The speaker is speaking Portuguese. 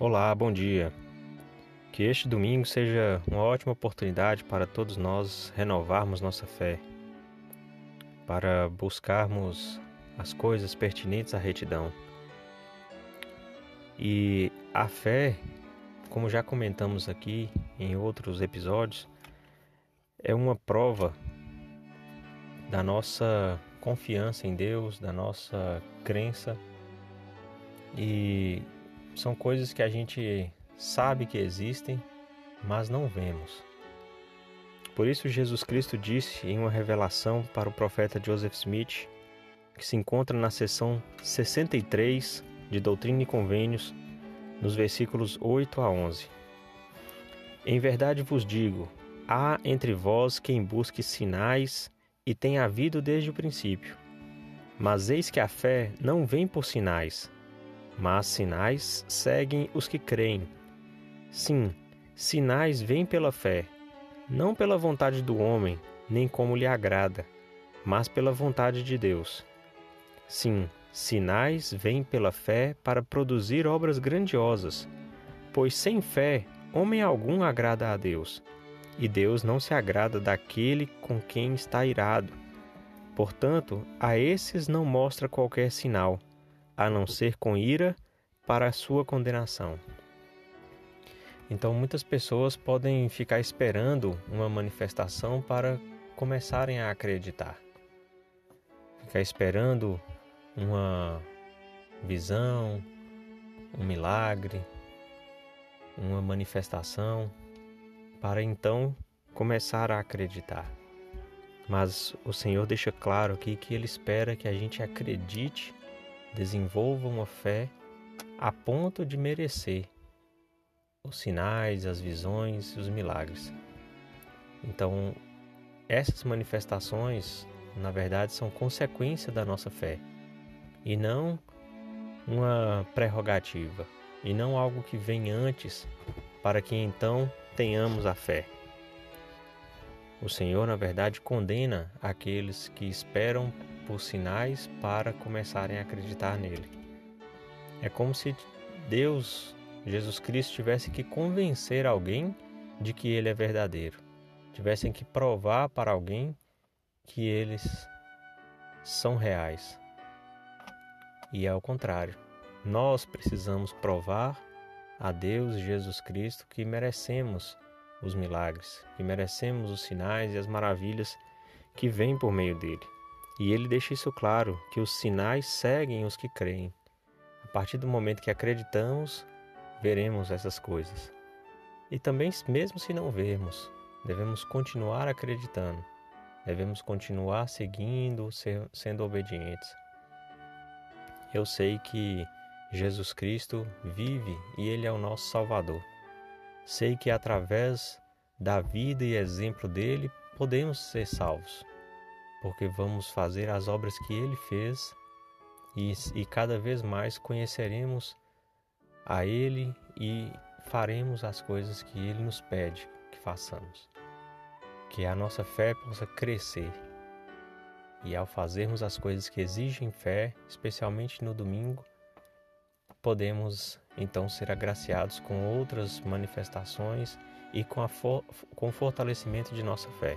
Olá, bom dia. Que este domingo seja uma ótima oportunidade para todos nós renovarmos nossa fé, para buscarmos as coisas pertinentes à retidão. E a fé, como já comentamos aqui em outros episódios, é uma prova da nossa confiança em Deus, da nossa crença e são coisas que a gente sabe que existem, mas não vemos. Por isso, Jesus Cristo disse em uma revelação para o profeta Joseph Smith, que se encontra na seção 63 de Doutrina e Convênios, nos versículos 8 a 11. Em verdade vos digo: há entre vós quem busque sinais, e tem havido desde o princípio. Mas eis que a fé não vem por sinais, mas sinais seguem os que creem. Sim, sinais vêm pela fé, não pela vontade do homem, nem como lhe agrada, mas pela vontade de Deus. Sim, sinais vêm pela fé para produzir obras grandiosas, pois sem fé homem algum agrada a Deus, e Deus não se agrada daquele com quem está irado. Portanto, a esses não mostra qualquer sinal a não ser com ira para a sua condenação. Então, muitas pessoas podem ficar esperando uma manifestação para começarem a acreditar. Ficar esperando uma visão, um milagre, uma manifestação, para então começar a acreditar. Mas o Senhor deixa claro aqui que Ele espera que a gente acredite desenvolva uma fé a ponto de merecer os sinais, as visões e os milagres. Então, essas manifestações, na verdade, são consequência da nossa fé e não uma prerrogativa, e não algo que vem antes para que então tenhamos a fé. O Senhor, na verdade, condena aqueles que esperam por sinais para começarem a acreditar nele. É como se Deus, Jesus Cristo, tivesse que convencer alguém de que ele é verdadeiro, tivessem que provar para alguém que eles são reais. E é ao contrário, nós precisamos provar a Deus Jesus Cristo que merecemos os milagres, que merecemos os sinais e as maravilhas que vêm por meio dele. E ele deixa isso claro, que os sinais seguem os que creem. A partir do momento que acreditamos, veremos essas coisas. E também, mesmo se não vermos, devemos continuar acreditando, devemos continuar seguindo, ser, sendo obedientes. Eu sei que Jesus Cristo vive e Ele é o nosso Salvador. Sei que através da vida e exemplo dele podemos ser salvos porque vamos fazer as obras que ele fez e, e cada vez mais conheceremos a ele e faremos as coisas que ele nos pede que façamos. Que a nossa fé possa crescer. E ao fazermos as coisas que exigem fé, especialmente no domingo, podemos então ser agraciados com outras manifestações e com, a com o fortalecimento de nossa fé.